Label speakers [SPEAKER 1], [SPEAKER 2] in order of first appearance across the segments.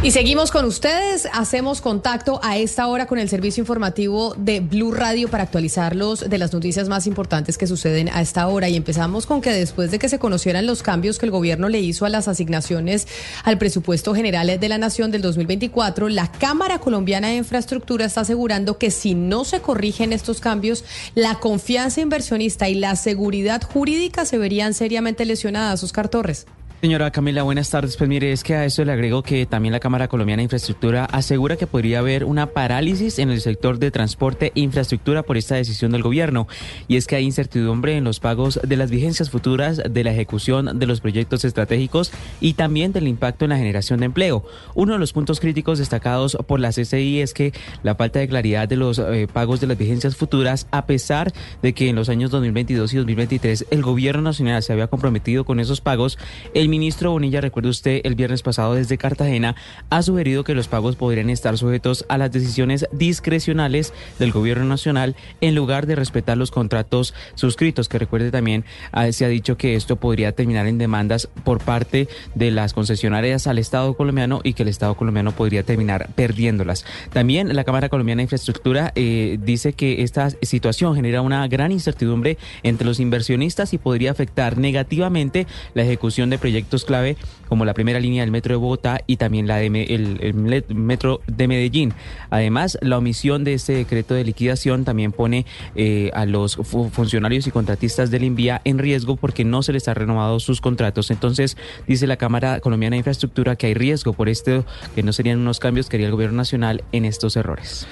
[SPEAKER 1] Y seguimos con ustedes, hacemos contacto a esta hora con el servicio informativo de Blue Radio para actualizarlos de las noticias más importantes que suceden a esta hora. Y empezamos con que después de que se conocieran los cambios que el gobierno le hizo a las asignaciones al presupuesto general de la Nación del 2024, la Cámara Colombiana de Infraestructura está asegurando que si no se corrigen estos cambios, la confianza inversionista y la seguridad jurídica se verían seriamente lesionadas. Oscar Torres.
[SPEAKER 2] Señora Camila, buenas tardes. Pues mire, es que a esto le agrego que también la Cámara Colombiana de Infraestructura asegura que podría haber una parálisis en el sector de transporte e infraestructura por esta decisión del gobierno. Y es que hay incertidumbre en los pagos de las vigencias futuras de la ejecución de los proyectos estratégicos y también del impacto en la generación de empleo. Uno de los puntos críticos destacados por la CCI es que la falta de claridad de los eh, pagos de las vigencias futuras, a pesar de que en los años 2022 y 2023 el gobierno nacional se había comprometido con esos pagos, el el ministro Bonilla, recuerde usted, el viernes pasado desde Cartagena, ha sugerido que los pagos podrían estar sujetos a las decisiones discrecionales del gobierno nacional en lugar de respetar los contratos suscritos, que recuerde también ah, se ha dicho que esto podría terminar en demandas por parte de las concesionarias al Estado colombiano y que el Estado colombiano podría terminar perdiéndolas. También la Cámara Colombiana de Infraestructura eh, dice que esta situación genera una gran incertidumbre entre los inversionistas y podría afectar negativamente la ejecución de proyectos proyectos clave como la primera línea del metro de Bogotá y también la de el, metro de Medellín. Además, la omisión de este decreto de liquidación también pone eh, a los funcionarios y contratistas del INVIA en riesgo porque no se les ha renovado sus contratos. Entonces, dice la Cámara Colombiana de Infraestructura que hay riesgo por esto, que no serían unos cambios que haría el gobierno nacional en estos errores.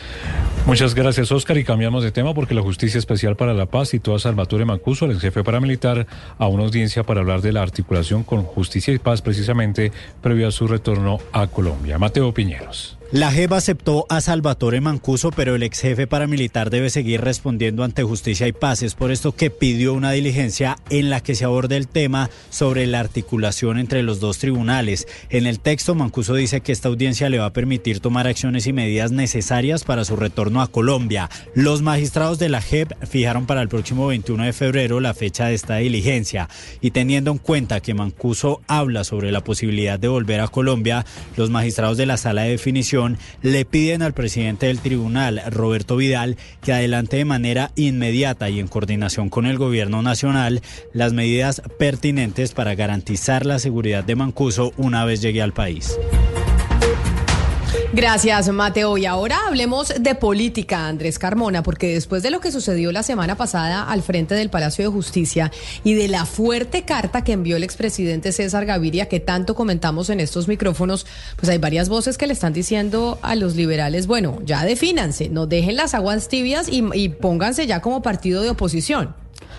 [SPEAKER 3] Muchas gracias, Oscar. Y cambiamos de tema porque la Justicia Especial para la Paz citó a Salvatore Mancuso, el jefe paramilitar, a una audiencia para hablar de la articulación con Justicia y Paz precisamente previo a su retorno a Colombia. Mateo Piñeros.
[SPEAKER 4] La JEP aceptó a Salvatore Mancuso, pero el ex jefe paramilitar debe seguir respondiendo ante justicia y paz. Es por esto que pidió una diligencia en la que se aborde el tema sobre la articulación entre los dos tribunales. En el texto, Mancuso dice que esta audiencia le va a permitir tomar acciones y medidas necesarias para su retorno a Colombia. Los magistrados de la JEP fijaron para el próximo 21 de febrero la fecha de esta diligencia. Y teniendo en cuenta que Mancuso habla sobre la posibilidad de volver a Colombia, los magistrados de la sala de definición le piden al presidente del tribunal, Roberto Vidal, que adelante de manera inmediata y en coordinación con el gobierno nacional las medidas pertinentes para garantizar la seguridad de Mancuso una vez llegue al país.
[SPEAKER 1] Gracias, Mateo. Y ahora hablemos de política, Andrés Carmona, porque después de lo que sucedió la semana pasada al frente del Palacio de Justicia y de la fuerte carta que envió el expresidente César Gaviria, que tanto comentamos en estos micrófonos, pues hay varias voces que le están diciendo a los liberales, bueno, ya defínanse, no dejen las aguas tibias y, y pónganse ya como partido de oposición.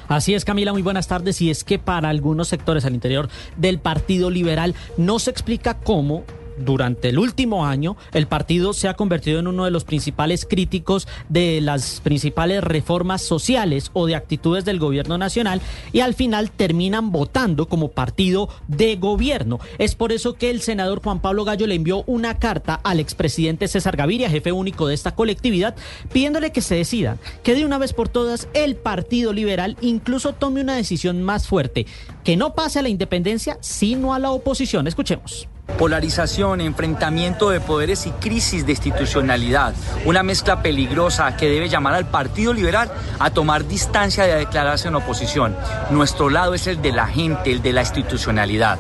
[SPEAKER 5] Así es, Camila, muy buenas tardes. Y es que para algunos sectores al interior del Partido Liberal no se explica cómo durante el último año, el partido se ha convertido en uno de los principales críticos de las principales reformas sociales o de actitudes del gobierno nacional y al final terminan votando como partido de gobierno. Es por eso que el senador Juan Pablo Gallo le envió una carta al expresidente César Gaviria, jefe único de esta colectividad, pidiéndole que se decida, que de una vez por todas el Partido Liberal incluso tome una decisión más fuerte, que no pase a la independencia, sino a la oposición. Escuchemos.
[SPEAKER 6] Polarización, enfrentamiento de poderes y crisis de institucionalidad. Una mezcla peligrosa que debe llamar al Partido Liberal a tomar distancia a declararse en oposición. Nuestro lado es el de la gente, el de la institucionalidad.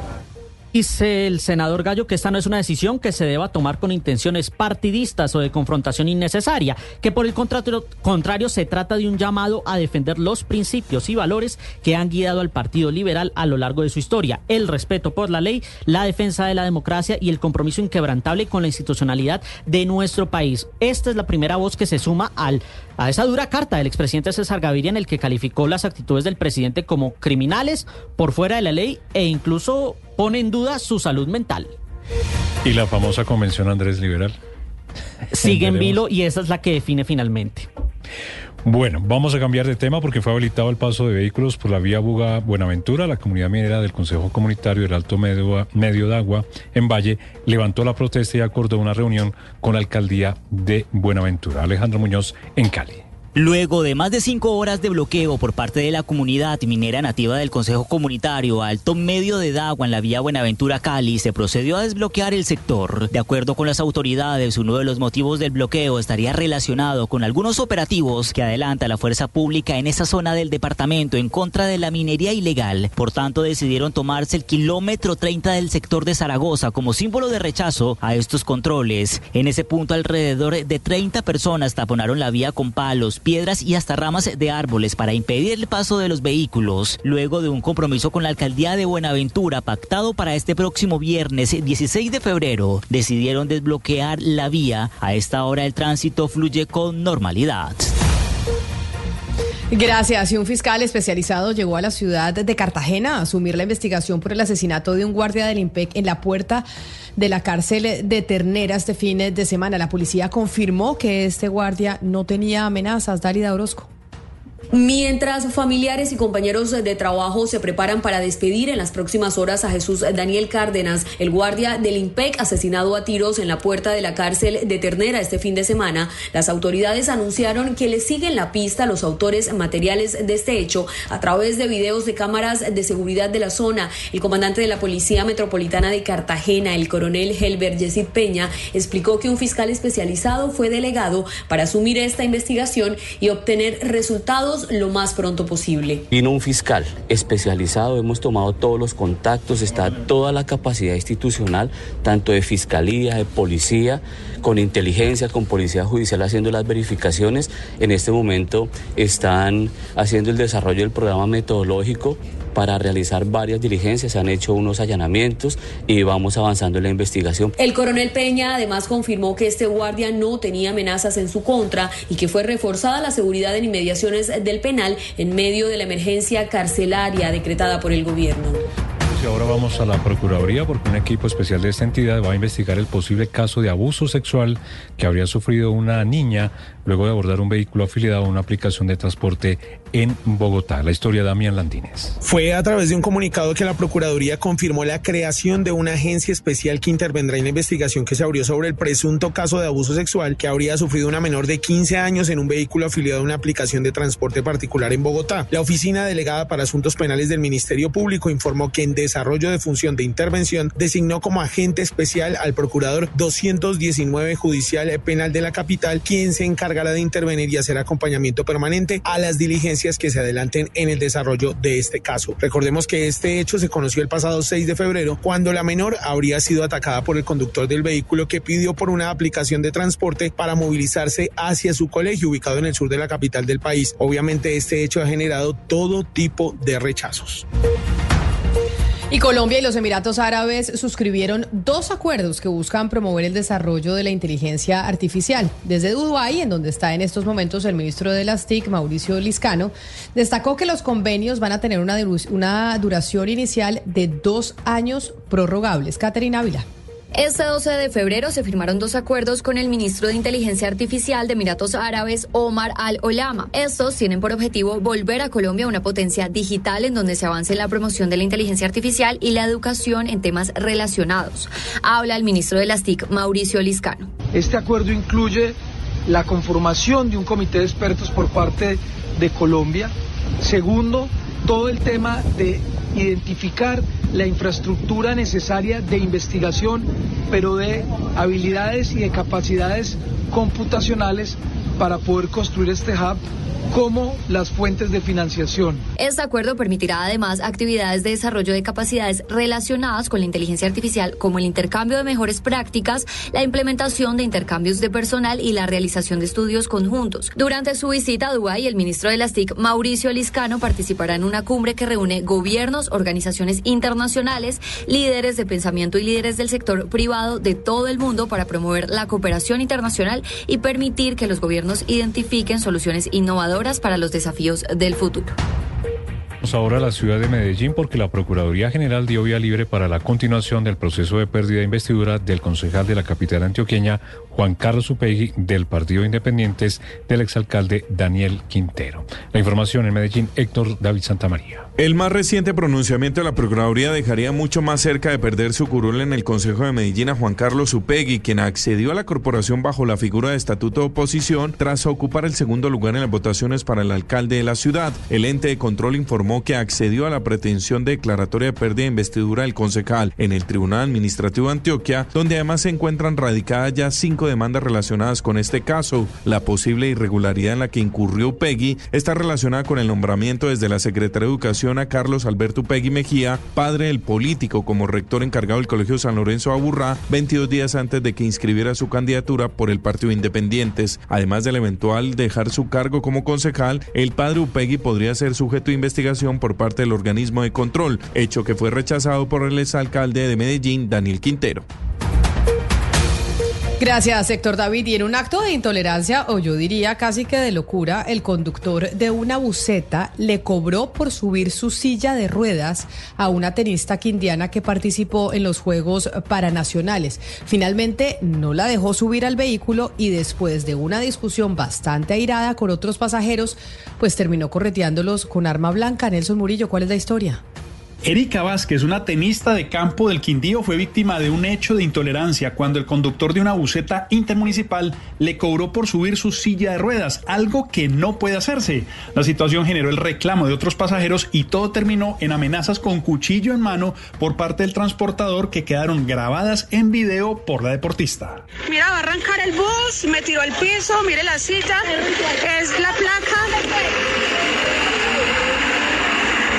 [SPEAKER 5] Dice el senador Gallo que esta no es una decisión que se deba tomar con intenciones partidistas o de confrontación innecesaria, que por el contrario, se trata de un llamado a defender los principios y valores que han guiado al Partido Liberal a lo largo de su historia, el respeto por la ley, la defensa de la democracia y el compromiso inquebrantable con la institucionalidad de nuestro país. Esta es la primera voz que se suma al, a esa dura carta del expresidente César Gaviria en el que calificó las actitudes del presidente como criminales por fuera de la ley e incluso pone en duda su salud mental.
[SPEAKER 3] ¿Y la famosa convención Andrés Liberal?
[SPEAKER 5] Sigue en vilo y esa es la que define finalmente.
[SPEAKER 3] Bueno, vamos a cambiar de tema porque fue habilitado el paso de vehículos por la vía Buga Buenaventura. La comunidad minera del Consejo Comunitario del Alto Medio, Medio de Agua en Valle levantó la protesta y acordó una reunión con la alcaldía de Buenaventura. Alejandro Muñoz en Cali.
[SPEAKER 7] Luego de más de cinco horas de bloqueo por parte de la comunidad minera nativa del Consejo Comunitario Alto Medio de Dagua en la vía Buenaventura Cali, se procedió a desbloquear el sector. De acuerdo con las autoridades, uno de los motivos del bloqueo estaría relacionado con algunos operativos que adelanta la fuerza pública en esa zona del departamento en contra de la minería ilegal. Por tanto, decidieron tomarse el kilómetro 30 del sector de Zaragoza como símbolo de rechazo a estos controles. En ese punto, alrededor de 30 personas taponaron la vía con palos piedras y hasta ramas de árboles para impedir el paso de los vehículos. Luego de un compromiso con la alcaldía de Buenaventura pactado para este próximo viernes 16 de febrero, decidieron desbloquear la vía. A esta hora el tránsito fluye con normalidad.
[SPEAKER 1] Gracias. Y un fiscal especializado llegó a la ciudad de Cartagena a asumir la investigación por el asesinato de un guardia del IMPEC en la puerta de la cárcel de Ternera este fin de semana. La policía confirmó que este guardia no tenía amenazas. Dalida Orozco.
[SPEAKER 8] Mientras familiares y compañeros de trabajo se preparan para despedir en las próximas horas a Jesús Daniel Cárdenas, el guardia del IMPEC asesinado a tiros en la puerta de la cárcel de Ternera este fin de semana, las autoridades anunciaron que le siguen la pista a los autores materiales de este hecho a través de videos de cámaras de seguridad de la zona. El comandante de la Policía Metropolitana de Cartagena, el coronel Helber Yesid Peña, explicó que un fiscal especializado fue delegado para asumir esta investigación y obtener resultados lo más pronto posible.
[SPEAKER 9] Vino un fiscal especializado, hemos tomado todos los contactos, está toda la capacidad institucional, tanto de fiscalía, de policía, con inteligencia, con policía judicial haciendo las verificaciones. En este momento están haciendo el desarrollo del programa metodológico para realizar varias diligencias, se han hecho unos allanamientos y vamos avanzando en la investigación.
[SPEAKER 8] El coronel Peña además confirmó que este guardia no tenía amenazas en su contra y que fue reforzada la seguridad en inmediaciones del penal en medio de la emergencia carcelaria decretada por el gobierno.
[SPEAKER 3] Y ahora vamos a la Procuraduría porque un equipo especial de esta entidad va a investigar el posible caso de abuso sexual que habría sufrido una niña luego de abordar un vehículo afiliado a una aplicación de transporte en Bogotá. La historia de Damián Landines.
[SPEAKER 10] Fue a través de un comunicado que la Procuraduría confirmó la creación de una agencia especial que intervendrá en la investigación que se abrió sobre el presunto caso de abuso sexual que habría sufrido una menor de 15 años en un vehículo afiliado a una aplicación de transporte particular en Bogotá. La oficina delegada para asuntos penales del Ministerio Público informó que en desarrollo de función de intervención designó como agente especial al procurador 219 judicial penal de la capital, quien se encarga de intervenir y hacer acompañamiento permanente a las diligencias que se adelanten en el desarrollo de este caso. Recordemos que este hecho se conoció el pasado 6 de febrero cuando la menor habría sido atacada por el conductor del vehículo que pidió por una aplicación de transporte para movilizarse hacia su colegio ubicado en el sur de la capital del país. Obviamente este hecho ha generado todo tipo de rechazos.
[SPEAKER 1] Y Colombia y los Emiratos Árabes suscribieron dos acuerdos que buscan promover el desarrollo de la inteligencia artificial. Desde Dubái, en donde está en estos momentos el ministro de las TIC, Mauricio Liscano, destacó que los convenios van a tener una, una duración inicial de dos años prorrogables. Caterina Ávila.
[SPEAKER 11] Este 12 de febrero se firmaron dos acuerdos con el ministro de Inteligencia Artificial de Emiratos Árabes, Omar Al-Olama. Estos tienen por objetivo volver a Colombia una potencia digital en donde se avance la promoción de la inteligencia artificial y la educación en temas relacionados. Habla el ministro de las TIC, Mauricio Liscano.
[SPEAKER 12] Este acuerdo incluye la conformación de un comité de expertos por parte de Colombia. Segundo, todo el tema de identificar la infraestructura necesaria de investigación, pero de habilidades y de capacidades computacionales para poder construir este hub como las fuentes de financiación.
[SPEAKER 11] Este acuerdo permitirá además actividades de desarrollo de capacidades relacionadas con la inteligencia artificial, como el intercambio de mejores prácticas, la implementación de intercambios de personal y la realización de estudios conjuntos. Durante su visita a Dubái, el ministro de las TIC, Mauricio Liscano, participará en una cumbre que reúne gobiernos, organizaciones internacionales, líderes de pensamiento y líderes del sector privado de todo el mundo para promover la cooperación internacional y permitir que los gobiernos identifiquen soluciones innovadoras para los desafíos del futuro.
[SPEAKER 3] Ahora a la ciudad de Medellín porque la Procuraduría General dio vía libre para la continuación del proceso de pérdida de investidura del concejal de la capital antioqueña, Juan Carlos Upegui, del Partido Independientes, del exalcalde Daniel Quintero. La información en Medellín, Héctor David Santamaría.
[SPEAKER 13] El más reciente pronunciamiento de la Procuraduría dejaría mucho más cerca de perder su curul en el Consejo de Medellín a Juan Carlos Upegui, quien accedió a la corporación bajo la figura de estatuto de oposición tras ocupar el segundo lugar en las votaciones para el alcalde de la ciudad. El ente de control informó que accedió a la pretensión declaratoria de pérdida de investidura del concejal en el Tribunal Administrativo de Antioquia, donde además se encuentran radicadas ya cinco demandas relacionadas con este caso. La posible irregularidad en la que incurrió Upegui está relacionada con el nombramiento desde la Secretaría de Educación a Carlos Alberto Pegui Mejía, padre del político, como rector encargado del Colegio San Lorenzo Aburrá, 22 días antes de que inscribiera su candidatura por el Partido Independientes. Además del eventual dejar su cargo como concejal, el padre Upegui podría ser sujeto de investigación por parte del organismo de control, hecho que fue rechazado por el exalcalde de Medellín, Daniel Quintero.
[SPEAKER 1] Gracias, Héctor David. Y en un acto de intolerancia, o yo diría casi que de locura, el conductor de una buceta le cobró por subir su silla de ruedas a una tenista quindiana que participó en los Juegos Paranacionales. Finalmente no la dejó subir al vehículo y después de una discusión bastante airada con otros pasajeros, pues terminó correteándolos con arma blanca. Nelson Murillo, ¿cuál es la historia?
[SPEAKER 14] Erika Vázquez, una tenista de campo del Quindío, fue víctima de un hecho de intolerancia cuando el conductor de una buceta intermunicipal le cobró por subir su silla de ruedas, algo que no puede hacerse. La situación generó el reclamo de otros pasajeros y todo terminó en amenazas con cuchillo en mano por parte del transportador que quedaron grabadas en video por la deportista.
[SPEAKER 15] Mira, va a arrancar el bus, me tiró al piso, mire la silla, es la placa.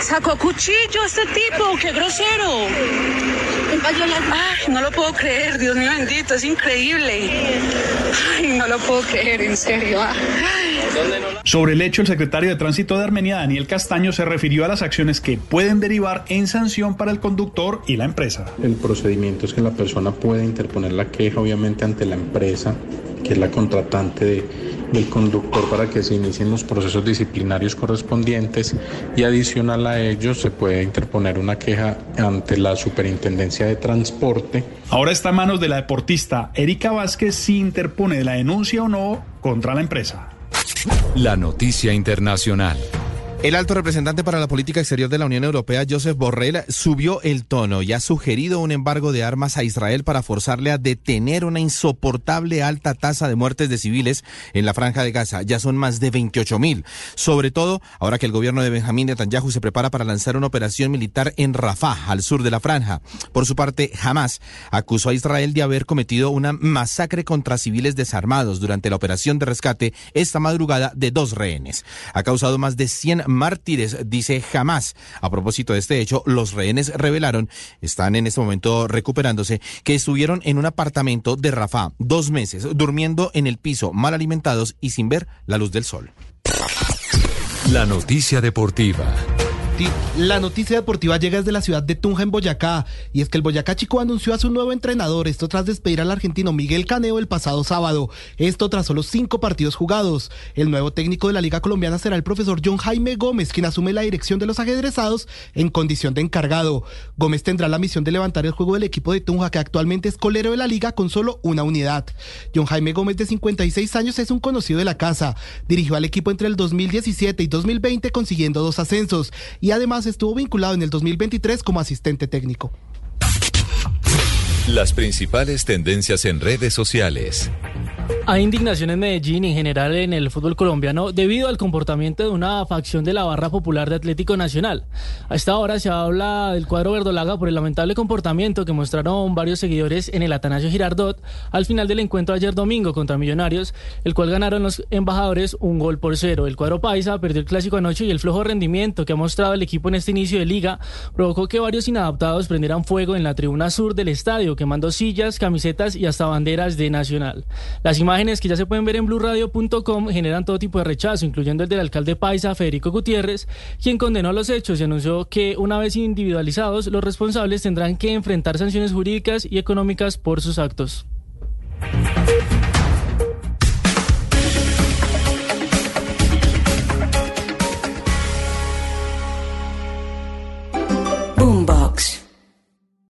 [SPEAKER 15] Sacó cuchillo este tipo, qué grosero. Ay, no lo puedo creer, Dios mío bendito, es increíble. Ay, no lo puedo creer, en serio.
[SPEAKER 14] Sobre el hecho, el secretario de Tránsito de Armenia, Daniel Castaño, se refirió a las acciones que pueden derivar en sanción para el conductor y la empresa.
[SPEAKER 16] El procedimiento es que la persona puede interponer la queja, obviamente, ante la empresa, que es la contratante de del conductor para que se inicien los procesos disciplinarios correspondientes y adicional a ello se puede interponer una queja ante la Superintendencia de Transporte.
[SPEAKER 14] Ahora está en manos de la deportista Erika Vázquez si interpone la denuncia o no contra la empresa.
[SPEAKER 17] La noticia internacional.
[SPEAKER 18] El alto representante para la política exterior de la Unión Europea, Joseph Borrell, subió el tono y ha sugerido un embargo de armas a Israel para forzarle a detener una insoportable alta tasa de muertes de civiles en la franja de Gaza. Ya son más de 28 mil. Sobre todo, ahora que el gobierno de Benjamín Netanyahu se prepara para lanzar una operación militar en Rafah, al sur de la franja. Por su parte, Hamas acusó a Israel de haber cometido una masacre contra civiles desarmados durante la operación de rescate esta madrugada de dos rehenes. Ha causado más de 100 mártires, dice jamás. A propósito de este hecho, los rehenes revelaron, están en este momento recuperándose, que estuvieron en un apartamento de Rafah dos meses, durmiendo en el piso, mal alimentados y sin ver la luz del sol.
[SPEAKER 17] La noticia deportiva.
[SPEAKER 19] La noticia deportiva llega desde la ciudad de Tunja en Boyacá y es que el Boyacá Chico anunció a su nuevo entrenador, esto tras despedir al argentino Miguel Caneo el pasado sábado, esto tras solo cinco partidos jugados. El nuevo técnico de la Liga Colombiana será el profesor John Jaime Gómez, quien asume la dirección de los ajedrezados en condición de encargado. Gómez tendrá la misión de levantar el juego del equipo de Tunja, que actualmente es colero de la liga con solo una unidad. John Jaime Gómez, de 56 años, es un conocido de la casa. Dirigió al equipo entre el 2017 y 2020 consiguiendo dos ascensos y además estuvo vinculado en el 2023 como asistente técnico.
[SPEAKER 17] Las principales tendencias en redes sociales.
[SPEAKER 5] Hay indignación en Medellín y en general en el fútbol colombiano debido al comportamiento de una facción de la barra popular de Atlético Nacional. A esta hora se habla del cuadro verdolaga por el lamentable comportamiento que mostraron varios seguidores en el Atanasio Girardot al final del encuentro ayer domingo contra Millonarios, el cual ganaron los embajadores un gol por cero. El cuadro paisa perdió el clásico anoche y el flojo rendimiento que ha mostrado el equipo en este inicio de liga provocó que varios inadaptados prendieran fuego en la tribuna sur del estadio, quemando sillas, camisetas y hasta banderas de Nacional. Las imágenes que ya se pueden ver en blurradio.com generan todo tipo de rechazo, incluyendo el del alcalde paisa Federico Gutiérrez, quien condenó los hechos y anunció que una vez individualizados, los responsables tendrán que enfrentar sanciones jurídicas y económicas por sus actos.